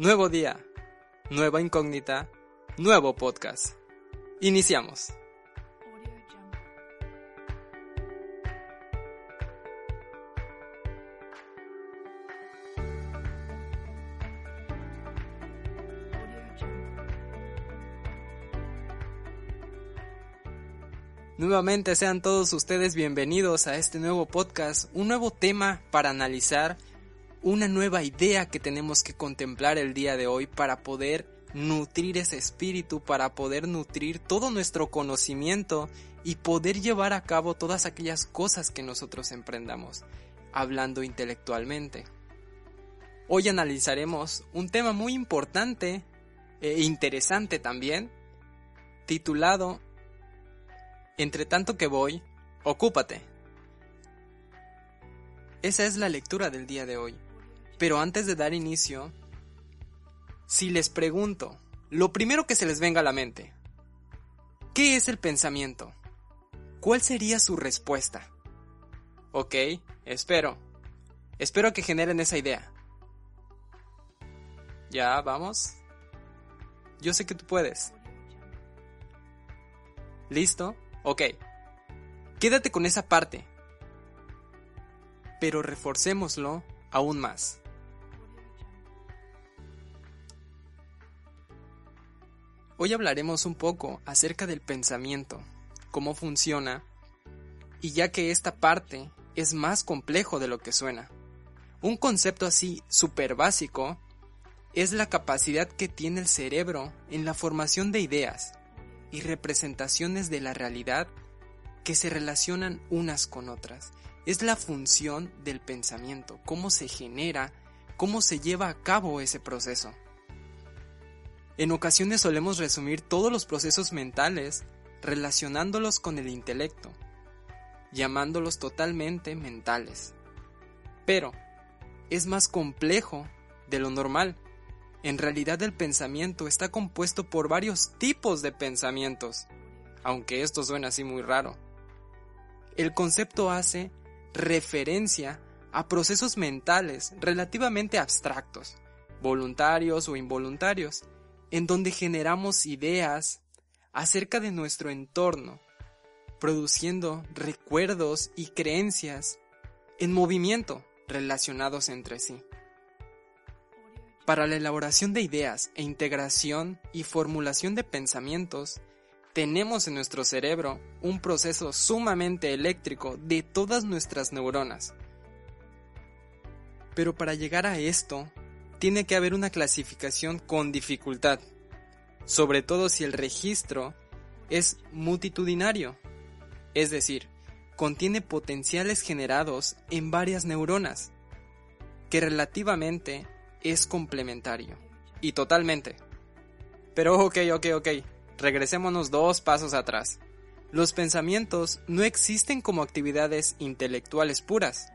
Nuevo día, nueva incógnita, nuevo podcast. Iniciamos. Nuevamente sean todos ustedes bienvenidos a este nuevo podcast, un nuevo tema para analizar una nueva idea que tenemos que contemplar el día de hoy para poder nutrir ese espíritu, para poder nutrir todo nuestro conocimiento y poder llevar a cabo todas aquellas cosas que nosotros emprendamos, hablando intelectualmente. Hoy analizaremos un tema muy importante e interesante también, titulado Entre tanto que voy, ocúpate. Esa es la lectura del día de hoy. Pero antes de dar inicio, si les pregunto, lo primero que se les venga a la mente, ¿qué es el pensamiento? ¿Cuál sería su respuesta? Ok, espero. Espero que generen esa idea. Ya, vamos. Yo sé que tú puedes. ¿Listo? Ok. Quédate con esa parte. Pero reforcémoslo aún más. Hoy hablaremos un poco acerca del pensamiento, cómo funciona, y ya que esta parte es más complejo de lo que suena. Un concepto así súper básico es la capacidad que tiene el cerebro en la formación de ideas y representaciones de la realidad que se relacionan unas con otras. Es la función del pensamiento, cómo se genera, cómo se lleva a cabo ese proceso. En ocasiones solemos resumir todos los procesos mentales relacionándolos con el intelecto, llamándolos totalmente mentales. Pero es más complejo de lo normal. En realidad el pensamiento está compuesto por varios tipos de pensamientos, aunque esto suena así muy raro. El concepto hace referencia a procesos mentales relativamente abstractos, voluntarios o involuntarios, en donde generamos ideas acerca de nuestro entorno, produciendo recuerdos y creencias en movimiento relacionados entre sí. Para la elaboración de ideas e integración y formulación de pensamientos, tenemos en nuestro cerebro un proceso sumamente eléctrico de todas nuestras neuronas. Pero para llegar a esto, tiene que haber una clasificación con dificultad, sobre todo si el registro es multitudinario, es decir, contiene potenciales generados en varias neuronas, que relativamente es complementario, y totalmente. Pero ok, ok, ok, regresémonos dos pasos atrás. Los pensamientos no existen como actividades intelectuales puras,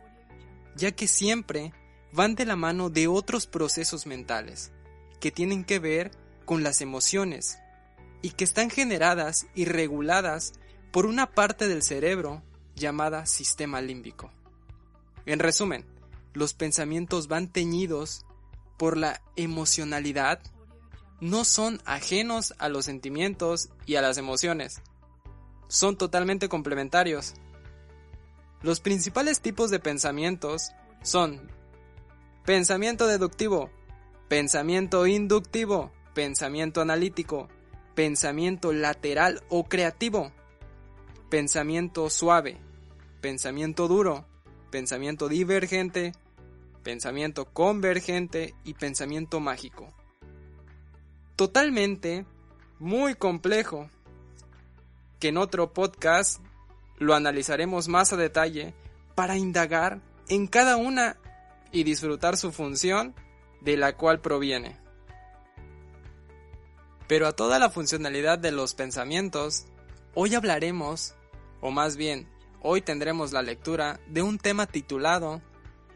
ya que siempre van de la mano de otros procesos mentales que tienen que ver con las emociones y que están generadas y reguladas por una parte del cerebro llamada sistema límbico. En resumen, los pensamientos van teñidos por la emocionalidad, no son ajenos a los sentimientos y a las emociones, son totalmente complementarios. Los principales tipos de pensamientos son Pensamiento deductivo, pensamiento inductivo, pensamiento analítico, pensamiento lateral o creativo, pensamiento suave, pensamiento duro, pensamiento divergente, pensamiento convergente y pensamiento mágico. Totalmente muy complejo, que en otro podcast lo analizaremos más a detalle para indagar en cada una y disfrutar su función de la cual proviene. Pero a toda la funcionalidad de los pensamientos, hoy hablaremos, o más bien, hoy tendremos la lectura de un tema titulado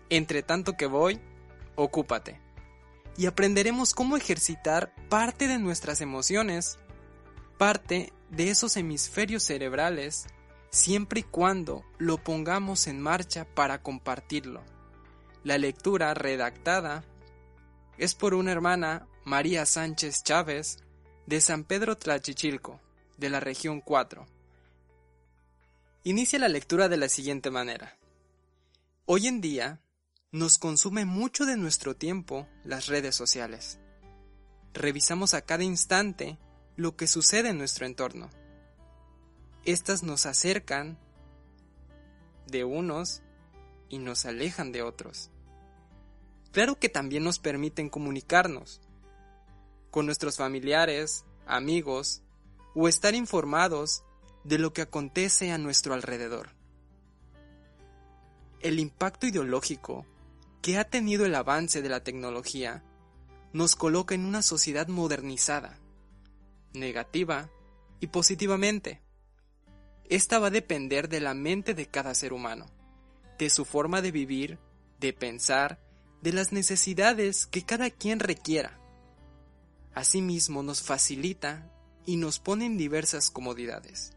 Entre tanto que voy, ocúpate. Y aprenderemos cómo ejercitar parte de nuestras emociones, parte de esos hemisferios cerebrales, siempre y cuando lo pongamos en marcha para compartirlo la lectura redactada es por una hermana, María Sánchez Chávez, de San Pedro Tlachichilco, de la región 4. Inicia la lectura de la siguiente manera. Hoy en día, nos consume mucho de nuestro tiempo las redes sociales. Revisamos a cada instante lo que sucede en nuestro entorno. Estas nos acercan de unos y nos alejan de otros. Claro que también nos permiten comunicarnos con nuestros familiares, amigos o estar informados de lo que acontece a nuestro alrededor. El impacto ideológico que ha tenido el avance de la tecnología nos coloca en una sociedad modernizada, negativa y positivamente. Esta va a depender de la mente de cada ser humano, de su forma de vivir, de pensar, de las necesidades que cada quien requiera. Asimismo nos facilita y nos pone en diversas comodidades.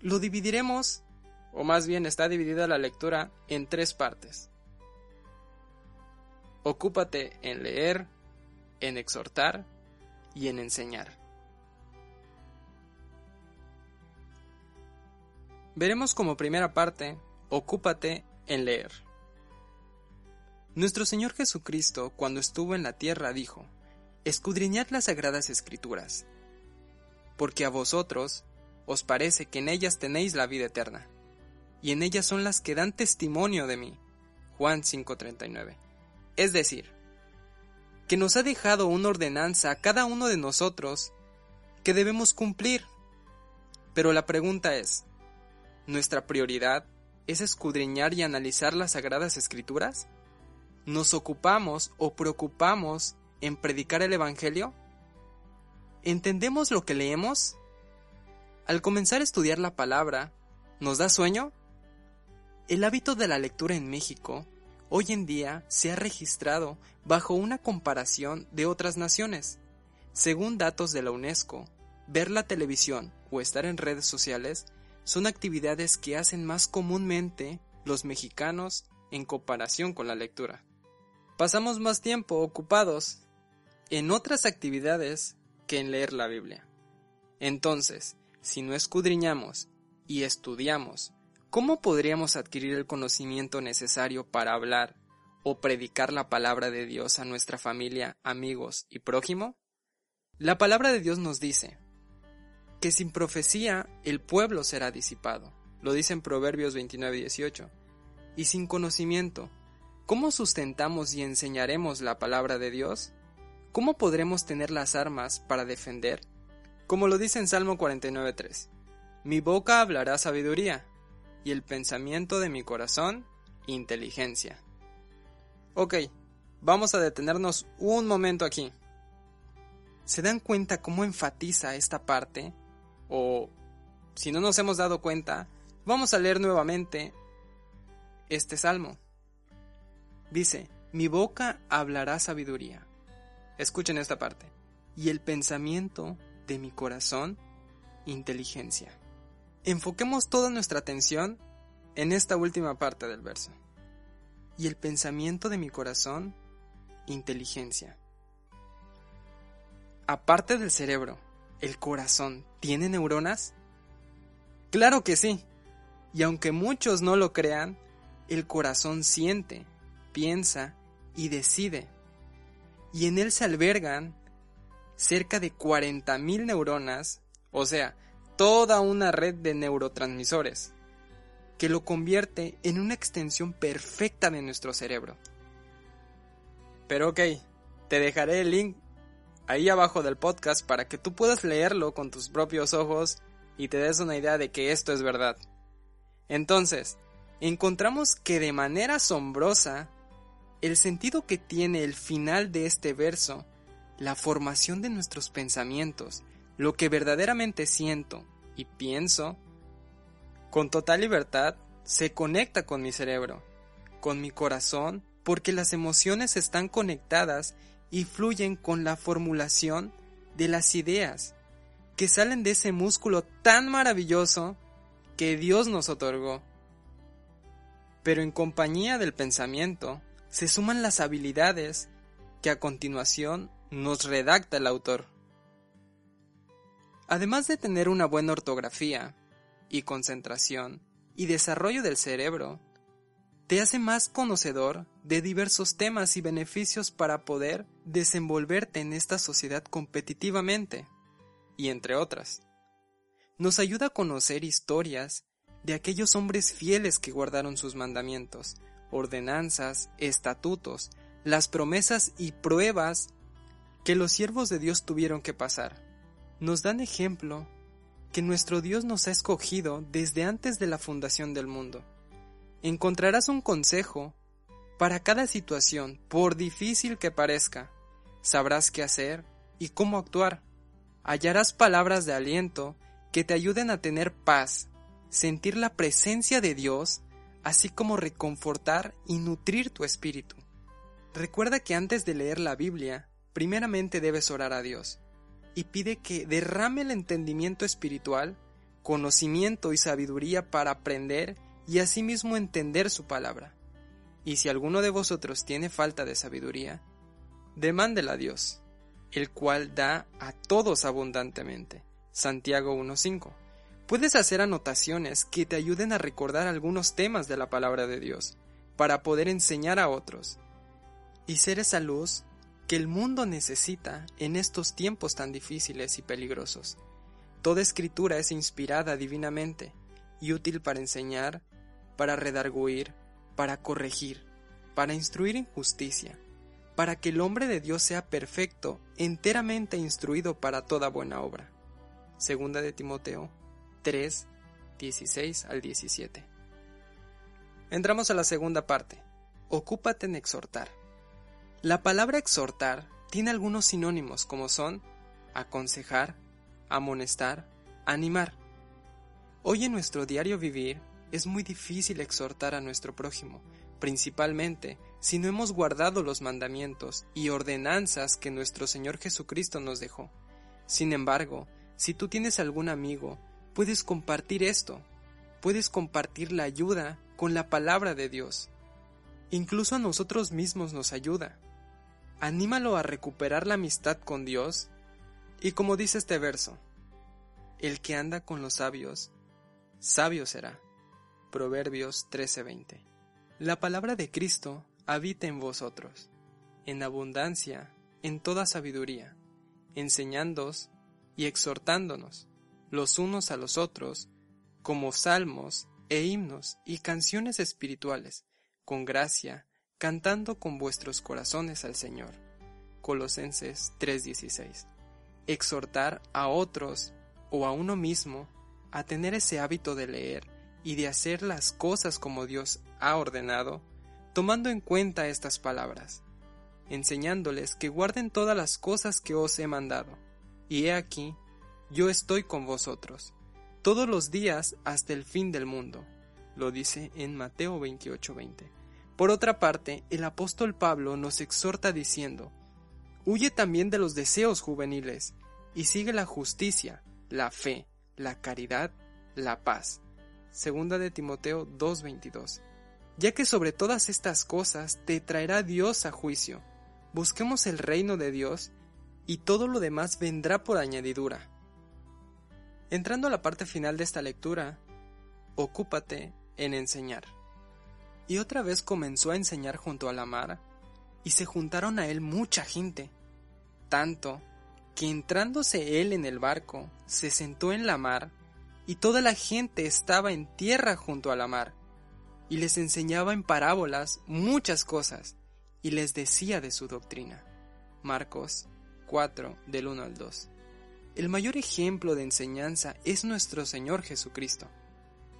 Lo dividiremos, o más bien está dividida la lectura, en tres partes. Ocúpate en leer, en exhortar y en enseñar. Veremos como primera parte, ocúpate en leer. Nuestro Señor Jesucristo, cuando estuvo en la tierra, dijo, Escudriñad las sagradas escrituras, porque a vosotros os parece que en ellas tenéis la vida eterna, y en ellas son las que dan testimonio de mí. Juan 5:39. Es decir, que nos ha dejado una ordenanza a cada uno de nosotros que debemos cumplir. Pero la pregunta es, ¿nuestra prioridad es escudriñar y analizar las sagradas escrituras? ¿Nos ocupamos o preocupamos en predicar el Evangelio? ¿Entendemos lo que leemos? Al comenzar a estudiar la palabra, ¿nos da sueño? El hábito de la lectura en México hoy en día se ha registrado bajo una comparación de otras naciones. Según datos de la UNESCO, ver la televisión o estar en redes sociales son actividades que hacen más comúnmente los mexicanos en comparación con la lectura. Pasamos más tiempo ocupados en otras actividades que en leer la Biblia. Entonces, si no escudriñamos y estudiamos ¿Cómo podríamos adquirir el conocimiento necesario para hablar o predicar la palabra de Dios a nuestra familia, amigos y prójimo? La palabra de Dios nos dice que sin profecía el pueblo será disipado. Lo dice en Proverbios 29 y 18. Y sin conocimiento, ¿cómo sustentamos y enseñaremos la palabra de Dios? ¿Cómo podremos tener las armas para defender? Como lo dice en Salmo 49.3. Mi boca hablará sabiduría, y el pensamiento de mi corazón, inteligencia. Ok, vamos a detenernos un momento aquí. ¿Se dan cuenta cómo enfatiza esta parte? O, si no nos hemos dado cuenta, vamos a leer nuevamente este salmo. Dice, mi boca hablará sabiduría. Escuchen esta parte. Y el pensamiento de mi corazón, inteligencia enfoquemos toda nuestra atención en esta última parte del verso. Y el pensamiento de mi corazón, inteligencia. Aparte del cerebro, ¿el corazón tiene neuronas? Claro que sí. Y aunque muchos no lo crean, el corazón siente, piensa y decide. Y en él se albergan cerca de 40.000 neuronas, o sea, toda una red de neurotransmisores que lo convierte en una extensión perfecta de nuestro cerebro. Pero ok, te dejaré el link ahí abajo del podcast para que tú puedas leerlo con tus propios ojos y te des una idea de que esto es verdad. Entonces, encontramos que de manera asombrosa, el sentido que tiene el final de este verso, la formación de nuestros pensamientos, lo que verdaderamente siento y pienso, con total libertad, se conecta con mi cerebro, con mi corazón, porque las emociones están conectadas y fluyen con la formulación de las ideas que salen de ese músculo tan maravilloso que Dios nos otorgó. Pero en compañía del pensamiento se suman las habilidades que a continuación nos redacta el autor. Además de tener una buena ortografía y concentración y desarrollo del cerebro, te hace más conocedor de diversos temas y beneficios para poder desenvolverte en esta sociedad competitivamente, y entre otras. Nos ayuda a conocer historias de aquellos hombres fieles que guardaron sus mandamientos, ordenanzas, estatutos, las promesas y pruebas que los siervos de Dios tuvieron que pasar. Nos dan ejemplo que nuestro Dios nos ha escogido desde antes de la fundación del mundo encontrarás un consejo para cada situación, por difícil que parezca. Sabrás qué hacer y cómo actuar. Hallarás palabras de aliento que te ayuden a tener paz, sentir la presencia de Dios, así como reconfortar y nutrir tu espíritu. Recuerda que antes de leer la Biblia, primeramente debes orar a Dios y pide que derrame el entendimiento espiritual, conocimiento y sabiduría para aprender y asimismo entender su palabra. Y si alguno de vosotros tiene falta de sabiduría, demándela a Dios, el cual da a todos abundantemente. Santiago 1.5. Puedes hacer anotaciones que te ayuden a recordar algunos temas de la palabra de Dios, para poder enseñar a otros, y ser esa luz que el mundo necesita en estos tiempos tan difíciles y peligrosos. Toda escritura es inspirada divinamente y útil para enseñar, para redarguir, para corregir, para instruir en justicia, para que el hombre de Dios sea perfecto, enteramente instruido para toda buena obra. Segunda de Timoteo 3, 16 al 17. Entramos a la segunda parte. Ocúpate en exhortar. La palabra exhortar tiene algunos sinónimos como son aconsejar, amonestar, animar. Hoy en nuestro diario vivir es muy difícil exhortar a nuestro prójimo, principalmente si no hemos guardado los mandamientos y ordenanzas que nuestro Señor Jesucristo nos dejó. Sin embargo, si tú tienes algún amigo, puedes compartir esto, puedes compartir la ayuda con la palabra de Dios. Incluso a nosotros mismos nos ayuda. Anímalo a recuperar la amistad con Dios y como dice este verso, el que anda con los sabios, sabio será. Proverbios 13:20. La palabra de Cristo habita en vosotros, en abundancia, en toda sabiduría, enseñándoos y exhortándonos los unos a los otros, como salmos e himnos y canciones espirituales, con gracia, cantando con vuestros corazones al Señor. Colosenses 3:16. Exhortar a otros o a uno mismo a tener ese hábito de leer, y de hacer las cosas como Dios ha ordenado, tomando en cuenta estas palabras, enseñándoles que guarden todas las cosas que os he mandado. Y he aquí, yo estoy con vosotros, todos los días hasta el fin del mundo. Lo dice en Mateo 28:20. Por otra parte, el apóstol Pablo nos exhorta diciendo, Huye también de los deseos juveniles, y sigue la justicia, la fe, la caridad, la paz Segunda de Timoteo 2:22. Ya que sobre todas estas cosas te traerá Dios a juicio. Busquemos el reino de Dios y todo lo demás vendrá por añadidura. Entrando a la parte final de esta lectura, ocúpate en enseñar. Y otra vez comenzó a enseñar junto a la mar, y se juntaron a él mucha gente, tanto que entrándose él en el barco, se sentó en la mar y toda la gente estaba en tierra junto a la mar, y les enseñaba en parábolas muchas cosas, y les decía de su doctrina. Marcos 4 del 1 al 2. El mayor ejemplo de enseñanza es nuestro Señor Jesucristo,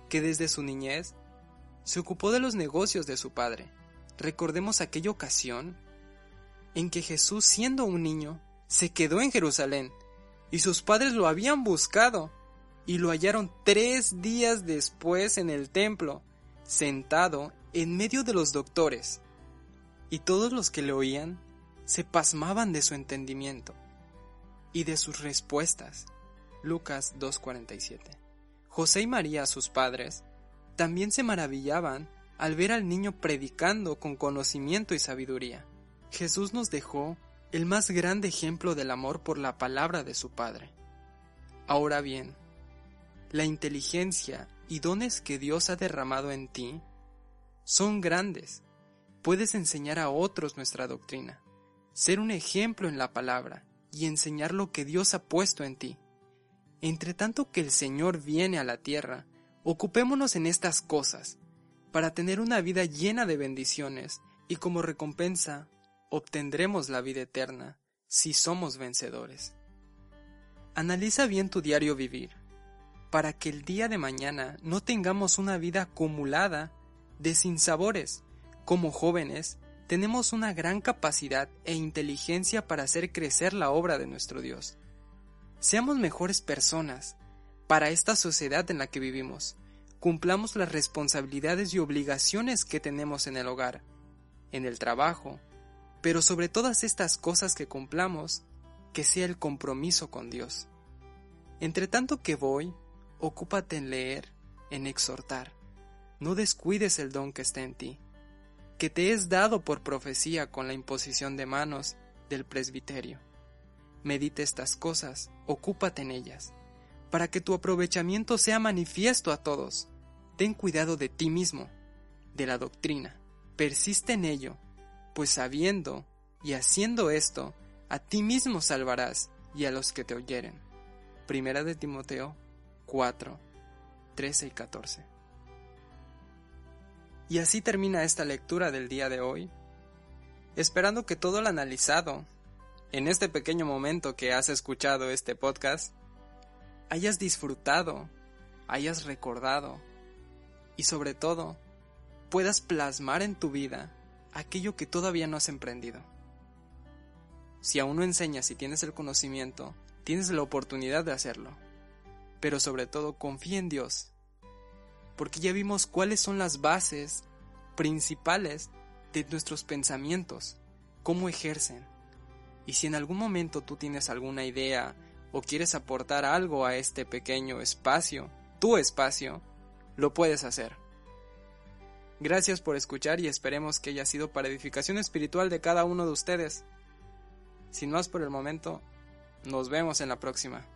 que desde su niñez se ocupó de los negocios de su Padre. Recordemos aquella ocasión en que Jesús, siendo un niño, se quedó en Jerusalén, y sus padres lo habían buscado y lo hallaron tres días después en el templo, sentado en medio de los doctores. Y todos los que le oían se pasmaban de su entendimiento y de sus respuestas. Lucas 2.47. José y María, sus padres, también se maravillaban al ver al niño predicando con conocimiento y sabiduría. Jesús nos dejó el más grande ejemplo del amor por la palabra de su Padre. Ahora bien, la inteligencia y dones que Dios ha derramado en ti son grandes. Puedes enseñar a otros nuestra doctrina, ser un ejemplo en la palabra y enseñar lo que Dios ha puesto en ti. Entre tanto que el Señor viene a la tierra, ocupémonos en estas cosas, para tener una vida llena de bendiciones y como recompensa obtendremos la vida eterna si somos vencedores. Analiza bien tu diario vivir, para que el día de mañana no tengamos una vida acumulada de sinsabores. Como jóvenes, tenemos una gran capacidad e inteligencia para hacer crecer la obra de nuestro Dios. Seamos mejores personas para esta sociedad en la que vivimos. Cumplamos las responsabilidades y obligaciones que tenemos en el hogar, en el trabajo, pero sobre todas estas cosas que cumplamos, que sea el compromiso con Dios. Entre tanto que voy, ocúpate en leer, en exhortar. No descuides el don que está en ti, que te es dado por profecía con la imposición de manos del presbiterio. Medite estas cosas, ocúpate en ellas, para que tu aprovechamiento sea manifiesto a todos. Ten cuidado de ti mismo, de la doctrina, persiste en ello, pues sabiendo y haciendo esto, a ti mismo salvarás y a los que te oyeren. Primera de Timoteo 4, 13 y 14. Y así termina esta lectura del día de hoy, esperando que todo lo analizado en este pequeño momento que has escuchado este podcast, hayas disfrutado, hayas recordado y sobre todo puedas plasmar en tu vida aquello que todavía no has emprendido. Si aún no enseñas y tienes el conocimiento, tienes la oportunidad de hacerlo. Pero sobre todo confía en Dios, porque ya vimos cuáles son las bases principales de nuestros pensamientos, cómo ejercen. Y si en algún momento tú tienes alguna idea o quieres aportar algo a este pequeño espacio, tu espacio, lo puedes hacer. Gracias por escuchar y esperemos que haya sido para edificación espiritual de cada uno de ustedes. Sin más por el momento, nos vemos en la próxima.